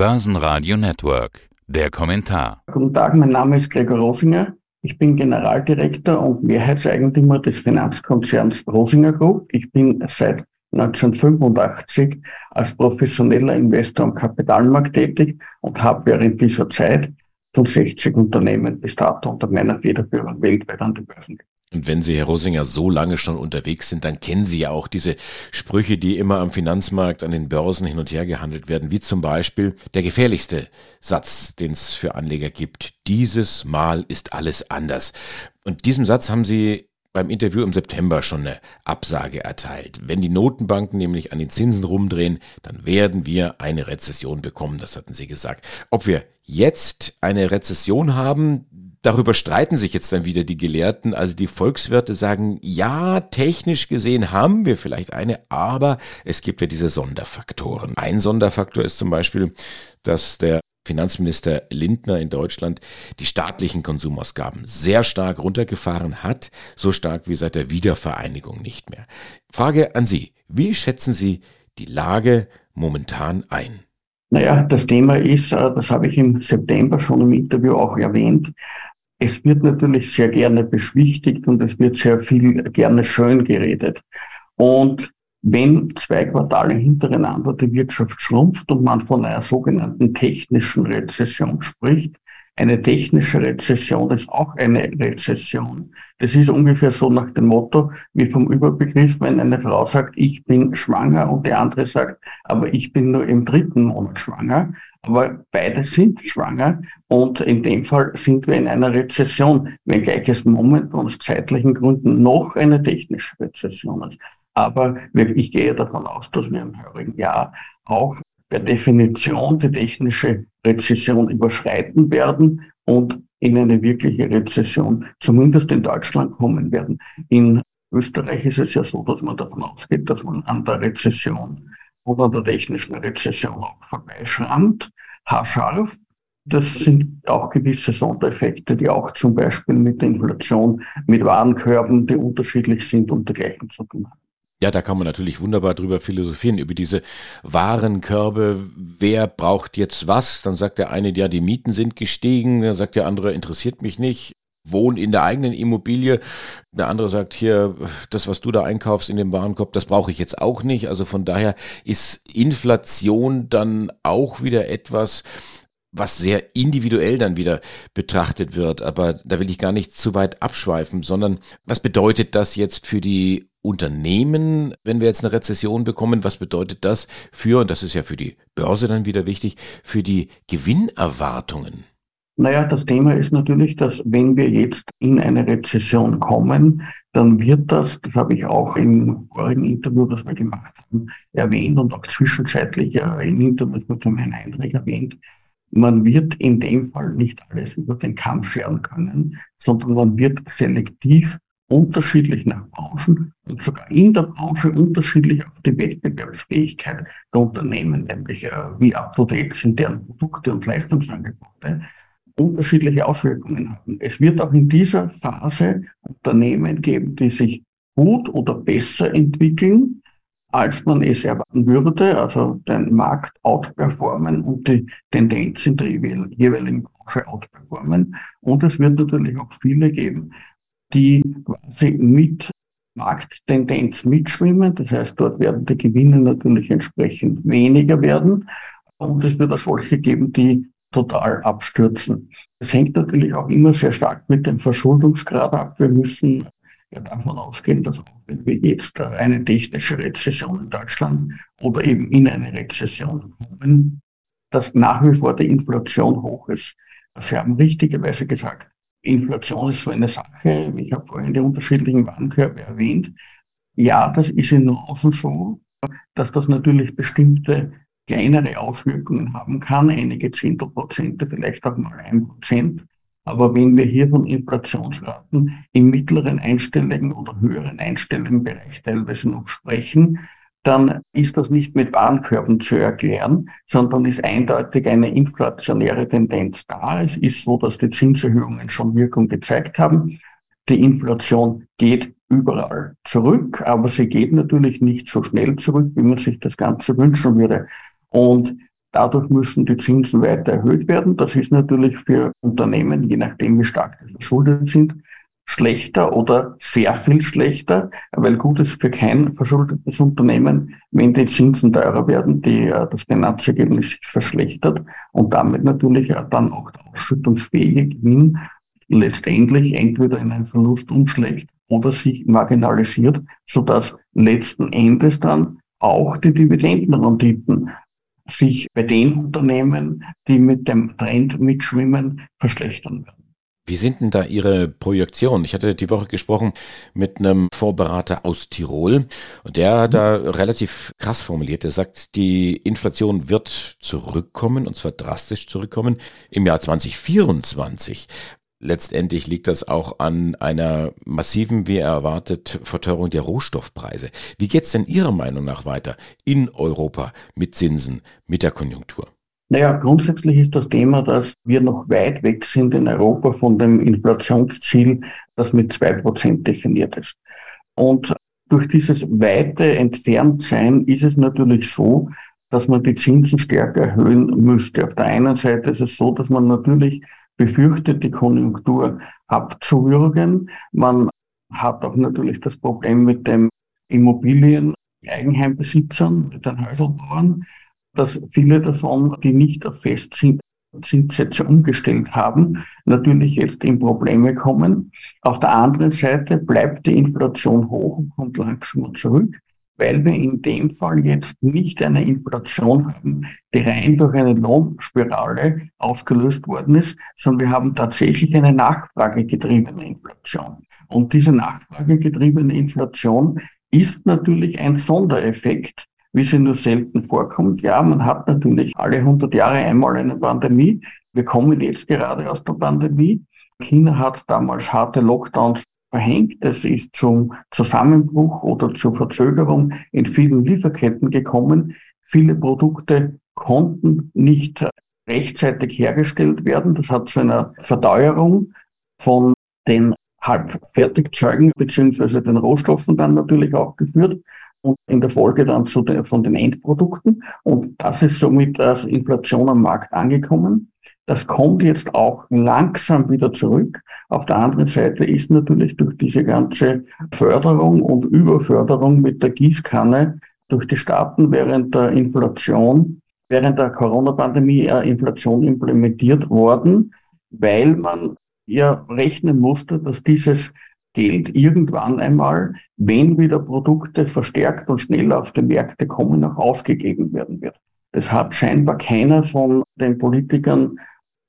Börsenradio Network. Der Kommentar. Guten Tag, mein Name ist Gregor Rosinger. Ich bin Generaldirektor und Mehrheitseigentümer des Finanzkonzerns Rosinger Group. Ich bin seit 1985 als professioneller Investor am Kapitalmarkt tätig und habe während dieser Zeit von 60 Unternehmen bis dato unter meiner Federführung weltweit an die Börsen und wenn Sie, Herr Rosinger, so lange schon unterwegs sind, dann kennen Sie ja auch diese Sprüche, die immer am Finanzmarkt, an den Börsen hin und her gehandelt werden, wie zum Beispiel der gefährlichste Satz, den es für Anleger gibt. Dieses Mal ist alles anders. Und diesem Satz haben Sie beim Interview im September schon eine Absage erteilt. Wenn die Notenbanken nämlich an den Zinsen rumdrehen, dann werden wir eine Rezession bekommen, das hatten Sie gesagt. Ob wir jetzt eine Rezession haben, Darüber streiten sich jetzt dann wieder die Gelehrten. Also die Volkswirte sagen, ja, technisch gesehen haben wir vielleicht eine, aber es gibt ja diese Sonderfaktoren. Ein Sonderfaktor ist zum Beispiel, dass der Finanzminister Lindner in Deutschland die staatlichen Konsumausgaben sehr stark runtergefahren hat, so stark wie seit der Wiedervereinigung nicht mehr. Frage an Sie, wie schätzen Sie die Lage momentan ein? Naja, das Thema ist, äh, das habe ich im September schon im Interview auch erwähnt, es wird natürlich sehr gerne beschwichtigt und es wird sehr viel gerne schön geredet. Und wenn zwei Quartale hintereinander die Wirtschaft schrumpft und man von einer sogenannten technischen Rezession spricht, eine technische Rezession ist auch eine Rezession. Das ist ungefähr so nach dem Motto, wie vom Überbegriff, wenn eine Frau sagt, ich bin schwanger und die andere sagt, aber ich bin nur im dritten Monat schwanger. Aber beide sind schwanger und in dem Fall sind wir in einer Rezession, wenngleich es momentan aus zeitlichen Gründen noch eine technische Rezession ist. Aber ich gehe davon aus, dass wir im heurigen Jahr auch per Definition die technische Rezession überschreiten werden und in eine wirkliche Rezession, zumindest in Deutschland, kommen werden. In Österreich ist es ja so, dass man davon ausgeht, dass man an der Rezession oder der technischen Rezession vorbeischrammt, haarscharf. Das sind auch gewisse Sondereffekte, die auch zum Beispiel mit der Inflation, mit Warenkörben, die unterschiedlich sind und dergleichen zu tun haben. Ja, da kann man natürlich wunderbar drüber philosophieren, über diese Warenkörbe. Wer braucht jetzt was? Dann sagt der eine, ja, die Mieten sind gestiegen. Dann sagt der andere, interessiert mich nicht. Wohn in der eigenen Immobilie. Der andere sagt hier, das, was du da einkaufst in dem Warenkorb, das brauche ich jetzt auch nicht. Also von daher ist Inflation dann auch wieder etwas, was sehr individuell dann wieder betrachtet wird. Aber da will ich gar nicht zu weit abschweifen, sondern was bedeutet das jetzt für die Unternehmen, wenn wir jetzt eine Rezession bekommen, was bedeutet das für, und das ist ja für die Börse dann wieder wichtig, für die Gewinnerwartungen? Naja, das Thema ist natürlich, dass wenn wir jetzt in eine Rezession kommen, dann wird das, das habe ich auch im vorigen Interview, das wir gemacht haben, erwähnt und auch zwischenzeitlich im Interview mit Herrn Eindrich erwähnt, man wird in dem Fall nicht alles über den Kamm scheren können, sondern man wird selektiv unterschiedlich nach Branchen und sogar in der Branche unterschiedlich auf die Wettbewerbsfähigkeit der Unternehmen, nämlich äh, wie up-to-date sind deren Produkte und Leistungsangebote, unterschiedliche Auswirkungen haben. Es wird auch in dieser Phase Unternehmen geben, die sich gut oder besser entwickeln, als man es erwarten würde, also den Markt outperformen und die Tendenz in der jeweiligen Branche outperformen. Und es wird natürlich auch viele geben, die quasi mit Markttendenz mitschwimmen. Das heißt, dort werden die Gewinne natürlich entsprechend weniger werden. Und es wird auch solche geben, die total abstürzen. Das hängt natürlich auch immer sehr stark mit dem Verschuldungsgrad ab. Wir müssen ja davon ausgehen, dass auch wenn wir jetzt eine technische Rezession in Deutschland oder eben in eine Rezession kommen, dass nach wie vor die Inflation hoch ist. Sie haben richtigerweise gesagt, Inflation ist so eine Sache. Ich habe vorhin die unterschiedlichen Warenkörbe erwähnt. Ja, das ist in Nuancen so, dass das natürlich bestimmte kleinere Auswirkungen haben kann, einige Zehntelprozente, vielleicht auch mal ein Prozent. Aber wenn wir hier von Inflationsraten im mittleren einstelligen oder höheren einstelligen Bereich teilweise noch sprechen, dann ist das nicht mit Warenkörben zu erklären, sondern ist eindeutig eine inflationäre Tendenz da. Es ist so, dass die Zinserhöhungen schon Wirkung gezeigt haben. Die Inflation geht überall zurück, aber sie geht natürlich nicht so schnell zurück, wie man sich das Ganze wünschen würde. Und Dadurch müssen die Zinsen weiter erhöht werden. Das ist natürlich für Unternehmen, je nachdem wie stark sie verschuldet sind, schlechter oder sehr viel schlechter, weil gut ist für kein verschuldetes Unternehmen, wenn die Zinsen teurer werden, die, äh, das Finanzergebnis sich verschlechtert und damit natürlich dann auch der ausschüttungsfähige Gewinn letztendlich entweder in einen Verlust umschlägt oder sich marginalisiert, sodass letzten Endes dann auch die Dividendenrenditen sich bei den Unternehmen, die mit dem Trend mitschwimmen, verschlechtern werden. Wie sind denn da Ihre Projektionen? Ich hatte die Woche gesprochen mit einem Vorberater aus Tirol und der hat da relativ krass formuliert. Er sagt, die Inflation wird zurückkommen und zwar drastisch zurückkommen im Jahr 2024. Letztendlich liegt das auch an einer massiven, wie erwartet, Verteuerung der Rohstoffpreise. Wie geht's denn Ihrer Meinung nach weiter in Europa mit Zinsen, mit der Konjunktur? Naja, grundsätzlich ist das Thema, dass wir noch weit weg sind in Europa von dem Inflationsziel, das mit zwei Prozent definiert ist. Und durch dieses weite Entferntsein ist es natürlich so, dass man die Zinsen stärker erhöhen müsste. Auf der einen Seite ist es so, dass man natürlich befürchtet, die Konjunktur abzuwürgen. Man hat auch natürlich das Problem mit dem Immobilien, Eigenheimbesitzern, mit den Häuselbauern, dass viele davon, die nicht auf Festzinssätze umgestellt haben, natürlich jetzt in Probleme kommen. Auf der anderen Seite bleibt die Inflation hoch und kommt langsam zurück weil wir in dem Fall jetzt nicht eine Inflation haben, die rein durch eine Lohnspirale ausgelöst worden ist, sondern wir haben tatsächlich eine nachfragegetriebene Inflation. Und diese nachfragegetriebene Inflation ist natürlich ein Sondereffekt, wie sie nur selten vorkommt. Ja, man hat natürlich alle 100 Jahre einmal eine Pandemie. Wir kommen jetzt gerade aus der Pandemie. China hat damals harte Lockdowns verhängt. Es ist zum Zusammenbruch oder zur Verzögerung in vielen Lieferketten gekommen. Viele Produkte konnten nicht rechtzeitig hergestellt werden. Das hat zu einer Verteuerung von den Halbfertigzeugen beziehungsweise den Rohstoffen dann natürlich auch geführt und in der Folge dann zu den, von den Endprodukten. Und das ist somit als Inflation am Markt angekommen. Das kommt jetzt auch langsam wieder zurück. Auf der anderen Seite ist natürlich durch diese ganze Förderung und Überförderung mit der Gießkanne durch die Staaten während der Inflation, während der Corona-Pandemie äh, Inflation implementiert worden, weil man ja rechnen musste, dass dieses Geld irgendwann einmal, wenn wieder Produkte verstärkt und schnell auf die Märkte kommen, auch ausgegeben werden wird. Das hat scheinbar keiner von den Politikern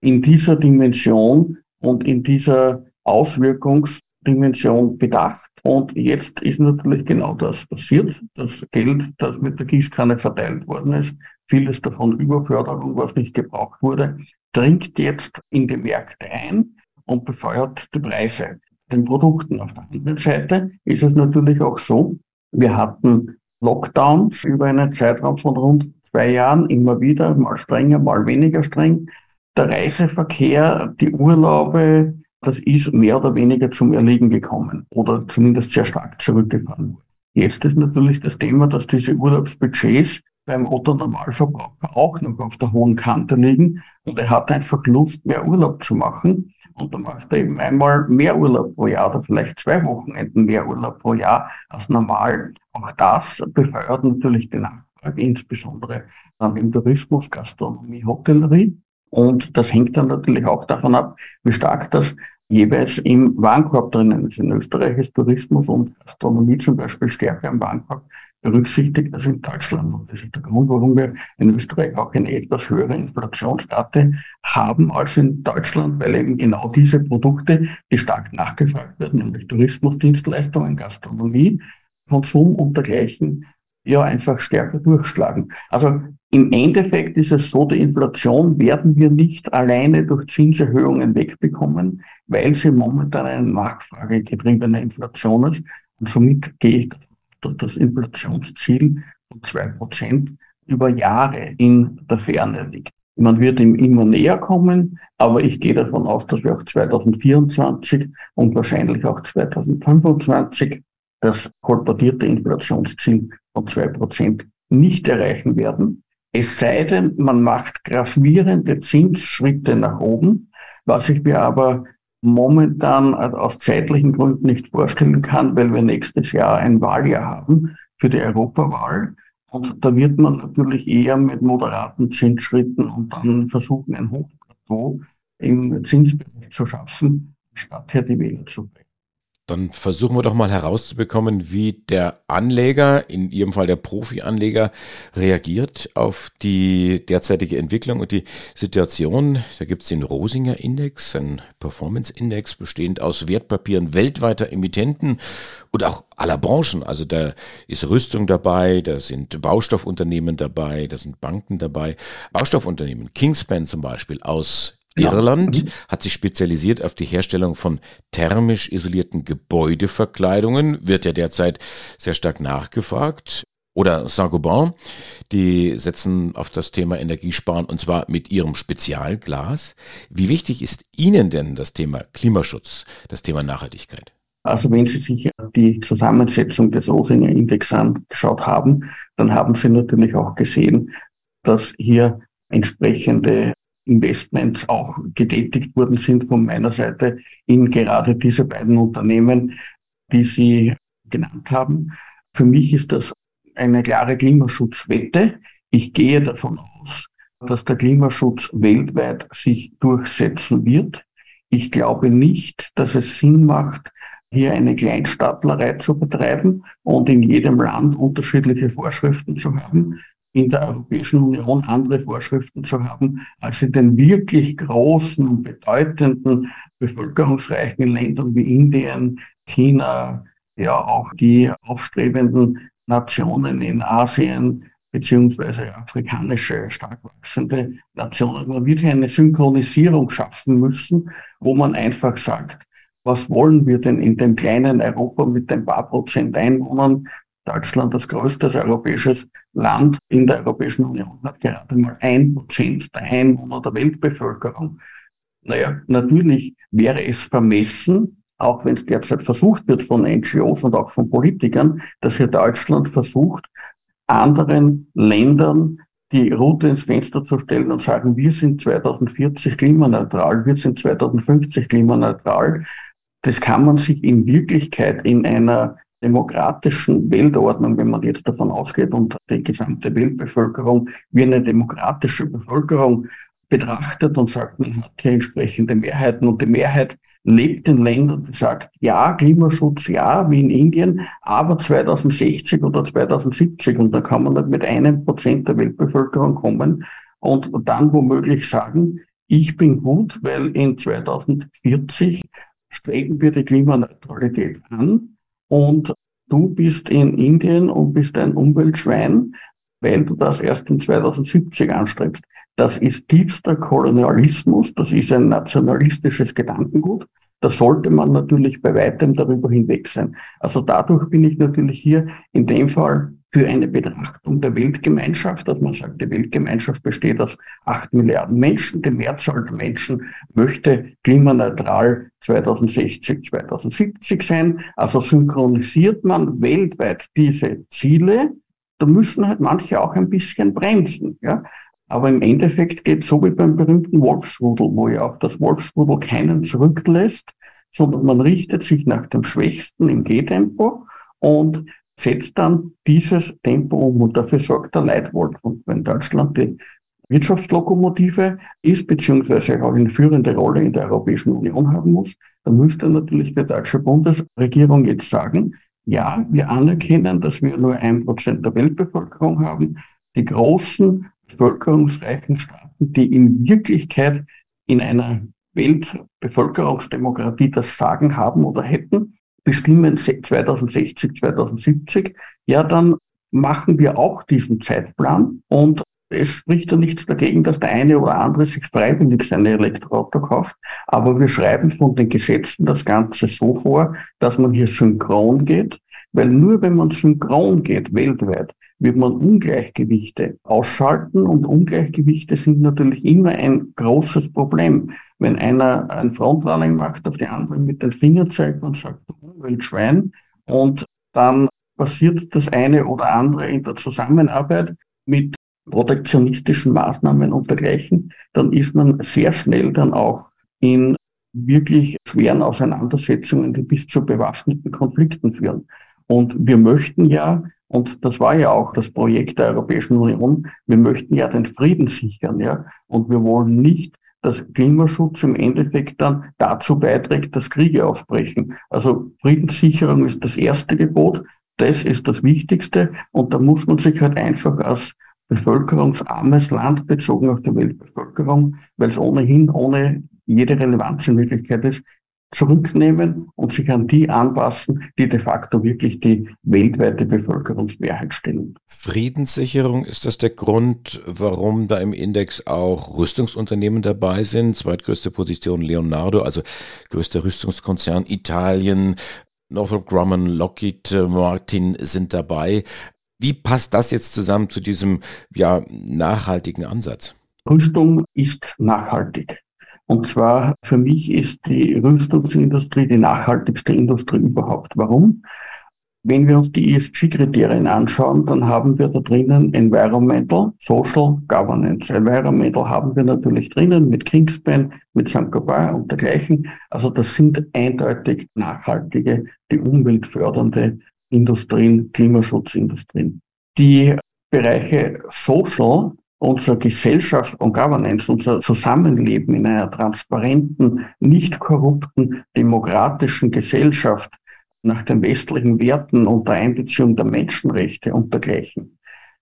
in dieser Dimension und in dieser Auswirkungsdimension bedacht. Und jetzt ist natürlich genau das passiert. Das Geld, das mit der Gießkanne verteilt worden ist, vieles davon Überförderung, was nicht gebraucht wurde, dringt jetzt in die Märkte ein und befeuert die Preise den Produkten. Auf der anderen Seite ist es natürlich auch so, wir hatten Lockdowns über einen Zeitraum von rund zwei Jahren, immer wieder, mal strenger, mal weniger streng der Reiseverkehr, die Urlaube, das ist mehr oder weniger zum Erliegen gekommen oder zumindest sehr stark zurückgefahren. Jetzt ist natürlich das Thema, dass diese Urlaubsbudgets beim Otto Normalverbraucher auch noch auf der hohen Kante liegen und er hat einfach Lust, mehr Urlaub zu machen. Und dann macht er eben einmal mehr Urlaub pro Jahr oder vielleicht zwei Wochenenden mehr Urlaub pro Jahr als normal. Auch das befeuert natürlich die Nachfrage, insbesondere dann im Tourismus, Gastronomie, Hotellerie. Und das hängt dann natürlich auch davon ab, wie stark das jeweils im Warenkorb drinnen ist. In Österreich ist Tourismus und Gastronomie zum Beispiel stärker im Warenkorb berücksichtigt als in Deutschland. Und das ist der Grund, warum wir in Österreich auch eine etwas höhere Inflationsrate haben als in Deutschland, weil eben genau diese Produkte, die stark nachgefragt werden, nämlich Tourismusdienstleistungen, Gastronomie, Konsum und dergleichen, ja einfach stärker durchschlagen. Also im Endeffekt ist es so, die Inflation werden wir nicht alleine durch Zinserhöhungen wegbekommen, weil sie momentan eine nachfragegetriebene Inflation ist. Und somit ich das Inflationsziel von zwei Prozent über Jahre in der Ferne liegt. Man wird ihm immer näher kommen, aber ich gehe davon aus, dass wir auch 2024 und wahrscheinlich auch 2025 das kolportierte Inflationsziel von zwei Prozent nicht erreichen werden. Es sei denn, man macht gravierende Zinsschritte nach oben, was ich mir aber momentan aus zeitlichen Gründen nicht vorstellen kann, weil wir nächstes Jahr ein Wahljahr haben für die Europawahl. Und da wird man natürlich eher mit moderaten Zinsschritten und dann versuchen, ein Hochplateau im Zinsbereich zu schaffen, statt hier die Wähler zu bringen. Dann versuchen wir doch mal herauszubekommen, wie der Anleger, in Ihrem Fall der Profi-Anleger, reagiert auf die derzeitige Entwicklung und die Situation. Da gibt es den Rosinger Index, ein Performance-Index bestehend aus Wertpapieren weltweiter Emittenten und auch aller Branchen. Also da ist Rüstung dabei, da sind Baustoffunternehmen dabei, da sind Banken dabei. Baustoffunternehmen, Kingspan zum Beispiel aus Irland mhm. hat sich spezialisiert auf die Herstellung von thermisch isolierten Gebäudeverkleidungen, wird ja derzeit sehr stark nachgefragt. Oder Saint-Gobain, die setzen auf das Thema Energiesparen und zwar mit ihrem Spezialglas. Wie wichtig ist Ihnen denn das Thema Klimaschutz, das Thema Nachhaltigkeit? Also wenn Sie sich die Zusammensetzung des Osinger Index angeschaut haben, dann haben Sie natürlich auch gesehen, dass hier entsprechende Investments auch getätigt worden sind von meiner Seite in gerade diese beiden Unternehmen, die Sie genannt haben. Für mich ist das eine klare Klimaschutzwette. Ich gehe davon aus, dass der Klimaschutz weltweit sich durchsetzen wird. Ich glaube nicht, dass es Sinn macht, hier eine Kleinstaatlerei zu betreiben und in jedem Land unterschiedliche Vorschriften zu haben, in der Europäischen Union andere Vorschriften zu haben als in den wirklich großen und bedeutenden bevölkerungsreichen Ländern wie Indien, China, ja auch die aufstrebenden Nationen in Asien beziehungsweise afrikanische stark wachsende Nationen. Man wird hier eine Synchronisierung schaffen müssen, wo man einfach sagt, was wollen wir denn in dem kleinen Europa mit ein paar Prozent Einwohnern Deutschland, das größte europäisches Land in der Europäischen Union, hat gerade mal ein Prozent der Einwohner der Weltbevölkerung. Naja, natürlich wäre es vermessen, auch wenn es derzeit versucht wird von NGOs und auch von Politikern, dass hier Deutschland versucht, anderen Ländern die Route ins Fenster zu stellen und sagen, wir sind 2040 klimaneutral, wir sind 2050 klimaneutral. Das kann man sich in Wirklichkeit in einer demokratischen Weltordnung, wenn man jetzt davon ausgeht und die gesamte Weltbevölkerung wie eine demokratische Bevölkerung betrachtet und sagt, man hat hier entsprechende Mehrheiten und die Mehrheit lebt in Ländern, die sagt, ja, Klimaschutz, ja, wie in Indien, aber 2060 oder 2070 und da kann man nicht mit einem Prozent der Weltbevölkerung kommen und dann womöglich sagen, ich bin gut, weil in 2040 streben wir die Klimaneutralität an und du bist in Indien und bist ein Umweltschwein, weil du das erst in 2070 anstrebst. Das ist tiefster Kolonialismus, das ist ein nationalistisches Gedankengut. Da sollte man natürlich bei weitem darüber hinweg sein. Also dadurch bin ich natürlich hier in dem Fall für eine Betrachtung der Weltgemeinschaft, dass man sagt, die Weltgemeinschaft besteht aus acht Milliarden Menschen. Die Mehrzahl der Menschen möchte klimaneutral 2060, 2070 sein. Also synchronisiert man weltweit diese Ziele. Da müssen halt manche auch ein bisschen bremsen. Ja? Aber im Endeffekt geht es so wie beim berühmten Wolfsrudel, wo ja auch das Wolfsrudel keinen zurücklässt, sondern man richtet sich nach dem Schwächsten im Gehtempo und setzt dann dieses Tempo um und dafür sorgt der Leitwolf. Und wenn Deutschland die Wirtschaftslokomotive ist, beziehungsweise auch eine führende Rolle in der Europäischen Union haben muss, dann müsste natürlich die deutsche Bundesregierung jetzt sagen, ja, wir anerkennen, dass wir nur ein Prozent der Weltbevölkerung haben. Die großen bevölkerungsreichen Staaten, die in Wirklichkeit in einer Weltbevölkerungsdemokratie das Sagen haben oder hätten, bestimmen 2060, 2070, ja, dann machen wir auch diesen Zeitplan und es spricht ja nichts dagegen, dass der eine oder andere sich freiwillig sein Elektroauto kauft, aber wir schreiben von den Gesetzen das Ganze so vor, dass man hier synchron geht, weil nur wenn man synchron geht weltweit, wird man Ungleichgewichte ausschalten. Und Ungleichgewichte sind natürlich immer ein großes Problem. Wenn einer ein Frontrunning macht, auf die anderen mit den Fingern zeigt und sagt, du Umweltschwein und dann passiert das eine oder andere in der Zusammenarbeit mit protektionistischen Maßnahmen und dergleichen, dann ist man sehr schnell dann auch in wirklich schweren Auseinandersetzungen, die bis zu bewaffneten Konflikten führen. Und wir möchten ja, und das war ja auch das Projekt der Europäischen Union, wir möchten ja den Frieden sichern, ja. Und wir wollen nicht, dass Klimaschutz im Endeffekt dann dazu beiträgt, dass Kriege aufbrechen. Also Friedenssicherung ist das erste Gebot. Das ist das Wichtigste. Und da muss man sich halt einfach als bevölkerungsarmes Land bezogen auf die Weltbevölkerung, weil es ohnehin ohne jede Relevanz in Wirklichkeit ist, zurücknehmen und sich an die anpassen, die de facto wirklich die weltweite Bevölkerungsmehrheit stellen. Friedenssicherung, ist das der Grund, warum da im Index auch Rüstungsunternehmen dabei sind? Zweitgrößte Position Leonardo, also größter Rüstungskonzern Italien, Northrop Grumman, Lockheed Martin sind dabei. Wie passt das jetzt zusammen zu diesem ja, nachhaltigen Ansatz? Rüstung ist nachhaltig. Und zwar für mich ist die Rüstungsindustrie die nachhaltigste Industrie überhaupt. Warum? Wenn wir uns die ESG-Kriterien anschauen, dann haben wir da drinnen Environmental, Social, Governance. Environmental haben wir natürlich drinnen mit Kingspan, mit Saint-Gobain und dergleichen. Also das sind eindeutig nachhaltige, die umweltfördernde Industrien, Klimaschutzindustrien. Die Bereiche Social unsere Gesellschaft und Governance, unser Zusammenleben in einer transparenten, nicht korrupten, demokratischen Gesellschaft nach den westlichen Werten unter Einbeziehung der Menschenrechte und dergleichen.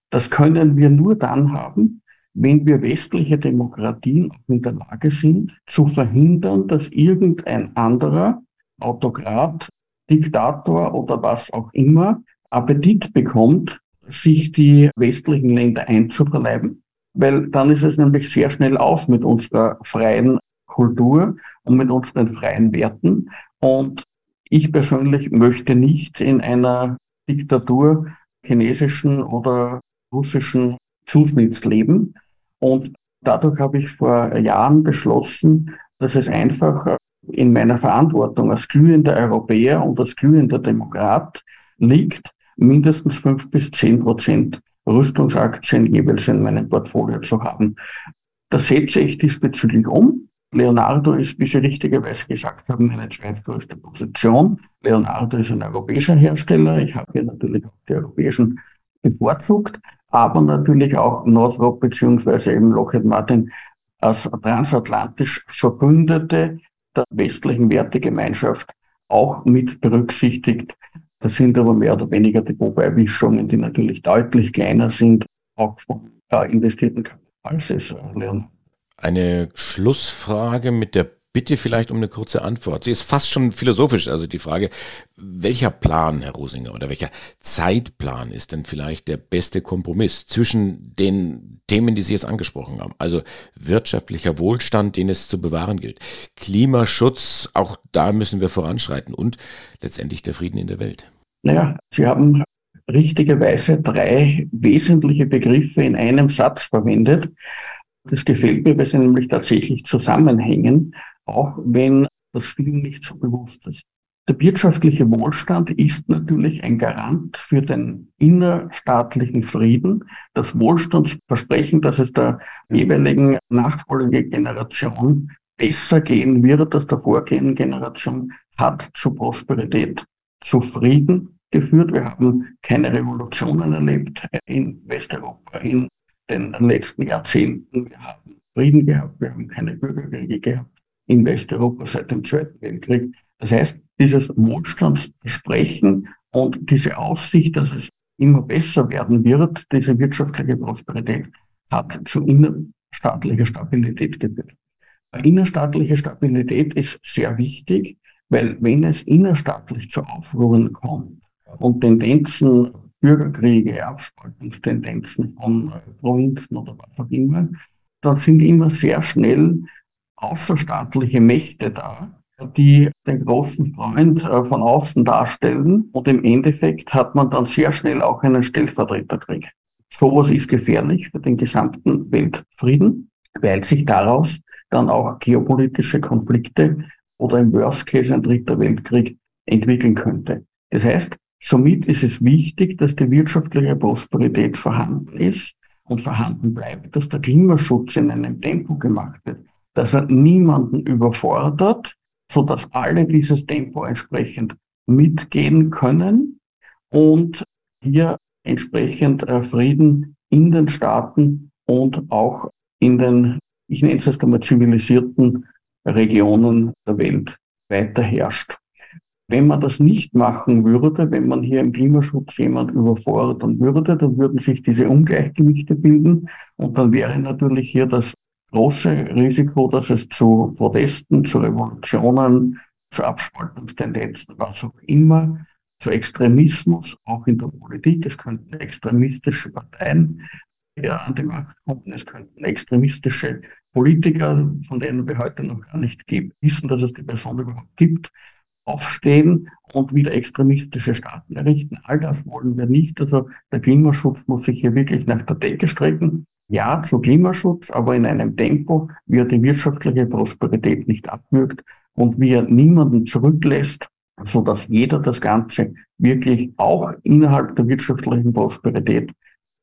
Das können wir nur dann haben, wenn wir westliche Demokratien in der Lage sind, zu verhindern, dass irgendein anderer Autokrat, Diktator oder was auch immer Appetit bekommt, sich die westlichen Länder einzuverleiben weil dann ist es nämlich sehr schnell aus mit unserer freien Kultur und mit unseren freien Werten. Und ich persönlich möchte nicht in einer Diktatur chinesischen oder russischen Zuschnitts leben. Und dadurch habe ich vor Jahren beschlossen, dass es einfach in meiner Verantwortung als glühender Europäer und als glühender Demokrat liegt, mindestens fünf bis zehn Prozent Rüstungsaktien jeweils in meinem Portfolio zu haben. Das setze ich diesbezüglich um. Leonardo ist, wie Sie richtigerweise gesagt haben, meine zweitgrößte Position. Leonardo ist ein europäischer Hersteller. Ich habe hier natürlich auch die europäischen bevorzugt, aber natürlich auch Northrop beziehungsweise eben Lockheed Martin als transatlantisch Verbündete der westlichen Wertegemeinschaft auch mit berücksichtigt. Das sind aber mehr oder weniger Depotbeiwischungen, die natürlich deutlich kleiner sind, auch vom äh, investierten Kapital. Eine Schlussfrage mit der Bitte vielleicht um eine kurze Antwort. Sie ist fast schon philosophisch, also die Frage, welcher Plan, Herr Rosinger, oder welcher Zeitplan ist denn vielleicht der beste Kompromiss zwischen den Themen, die Sie jetzt angesprochen haben? Also wirtschaftlicher Wohlstand, den es zu bewahren gilt. Klimaschutz, auch da müssen wir voranschreiten und letztendlich der Frieden in der Welt. Naja, Sie haben richtigerweise drei wesentliche Begriffe in einem Satz verwendet. Das gefällt mir, weil sie nämlich tatsächlich zusammenhängen auch wenn das vielen nicht so bewusst ist. Der wirtschaftliche Wohlstand ist natürlich ein Garant für den innerstaatlichen Frieden. Das Wohlstandsversprechen, dass es der jeweiligen Nachfolgegeneration besser gehen wird als der vorgehenden Generation, hat zu Prosperität, zu Frieden geführt. Wir haben keine Revolutionen erlebt in Westeuropa in den letzten Jahrzehnten. Wir haben Frieden gehabt, wir haben keine Bürgerkriege gehabt in Westeuropa seit dem Zweiten Weltkrieg. Das heißt, dieses Wohlstandsversprechen und diese Aussicht, dass es immer besser werden wird, diese wirtschaftliche Prosperität, hat zu innerstaatlicher Stabilität geführt. Innerstaatliche Stabilität ist sehr wichtig, weil wenn es innerstaatlich zu Aufruhren kommt und Tendenzen, Bürgerkriege, Abspaltungstendenzen von Provinzen oder was auch immer, dann sind immer sehr schnell außerstaatliche Mächte da, die den großen Freund äh, von außen darstellen und im Endeffekt hat man dann sehr schnell auch einen Stellvertreterkrieg. Sowas ist gefährlich für den gesamten Weltfrieden, weil sich daraus dann auch geopolitische Konflikte oder im Worst Case ein dritter Weltkrieg entwickeln könnte. Das heißt, somit ist es wichtig, dass die wirtschaftliche Prosperität vorhanden ist und vorhanden bleibt, dass der Klimaschutz in einem Tempo gemacht wird, dass er niemanden überfordert, so dass alle dieses Tempo entsprechend mitgehen können und hier entsprechend äh, Frieden in den Staaten und auch in den, ich nenne es jetzt einmal zivilisierten Regionen der Welt weiter herrscht. Wenn man das nicht machen würde, wenn man hier im Klimaschutz jemand überfordern würde, dann würden sich diese Ungleichgewichte bilden und dann wäre natürlich hier das große Risiko, dass es zu Protesten, zu Revolutionen, zu Abspaltungstendenzen, was auch immer, zu Extremismus, auch in der Politik. Es könnten extremistische Parteien ja, an die Macht kommen, es könnten extremistische Politiker, von denen wir heute noch gar nicht wissen, dass es die Person überhaupt gibt, aufstehen und wieder extremistische Staaten errichten. All das wollen wir nicht. Also der Klimaschutz muss sich hier wirklich nach der Decke strecken. Ja, zu Klimaschutz, aber in einem Tempo, wie er die wirtschaftliche Prosperität nicht abwürgt und wie er niemanden zurücklässt, so dass jeder das Ganze wirklich auch innerhalb der wirtschaftlichen Prosperität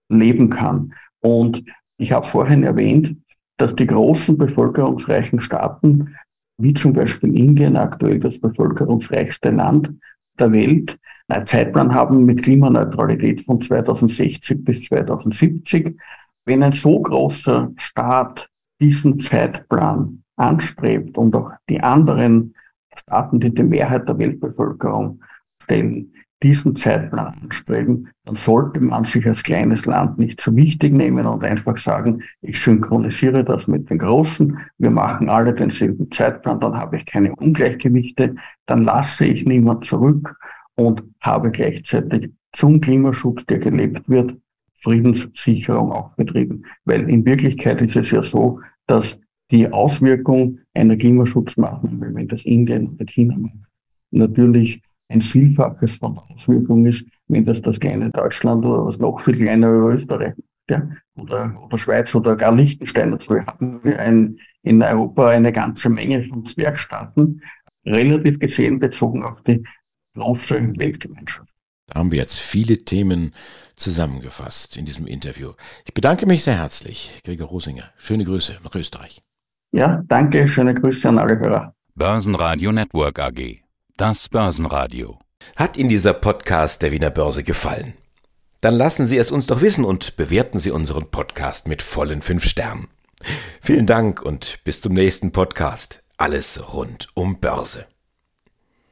leben kann. Und ich habe vorhin erwähnt, dass die großen bevölkerungsreichen Staaten, wie zum Beispiel Indien, aktuell das bevölkerungsreichste Land der Welt, einen Zeitplan haben mit Klimaneutralität von 2060 bis 2070. Wenn ein so großer Staat diesen Zeitplan anstrebt und auch die anderen Staaten, die die Mehrheit der Weltbevölkerung stellen, diesen Zeitplan anstreben, dann sollte man sich als kleines Land nicht so wichtig nehmen und einfach sagen, ich synchronisiere das mit den Großen, wir machen alle denselben Zeitplan, dann habe ich keine Ungleichgewichte, dann lasse ich niemand zurück und habe gleichzeitig zum Klimaschutz, der gelebt wird, Friedenssicherung auch betrieben. Weil in Wirklichkeit ist es ja so, dass die Auswirkung einer Klimaschutzmaßnahme, wenn das Indien oder China macht, natürlich ein Vielfaches von Auswirkungen ist, wenn das das kleine Deutschland oder was noch viel kleinere Österreich ja, oder, oder Schweiz oder gar Liechtenstein. Also wir haben ein, in Europa eine ganze Menge von Zwergstaaten, relativ gesehen bezogen auf die große Weltgemeinschaft. Da haben wir jetzt viele Themen zusammengefasst in diesem Interview. Ich bedanke mich sehr herzlich, Gregor Rosinger. Schöne Grüße nach Österreich. Ja, danke, schöne Grüße an alle Hörer. Börsenradio Network AG. Das Börsenradio. Hat Ihnen dieser Podcast der Wiener Börse gefallen? Dann lassen Sie es uns doch wissen und bewerten Sie unseren Podcast mit vollen fünf Sternen. Vielen Dank und bis zum nächsten Podcast. Alles rund um Börse.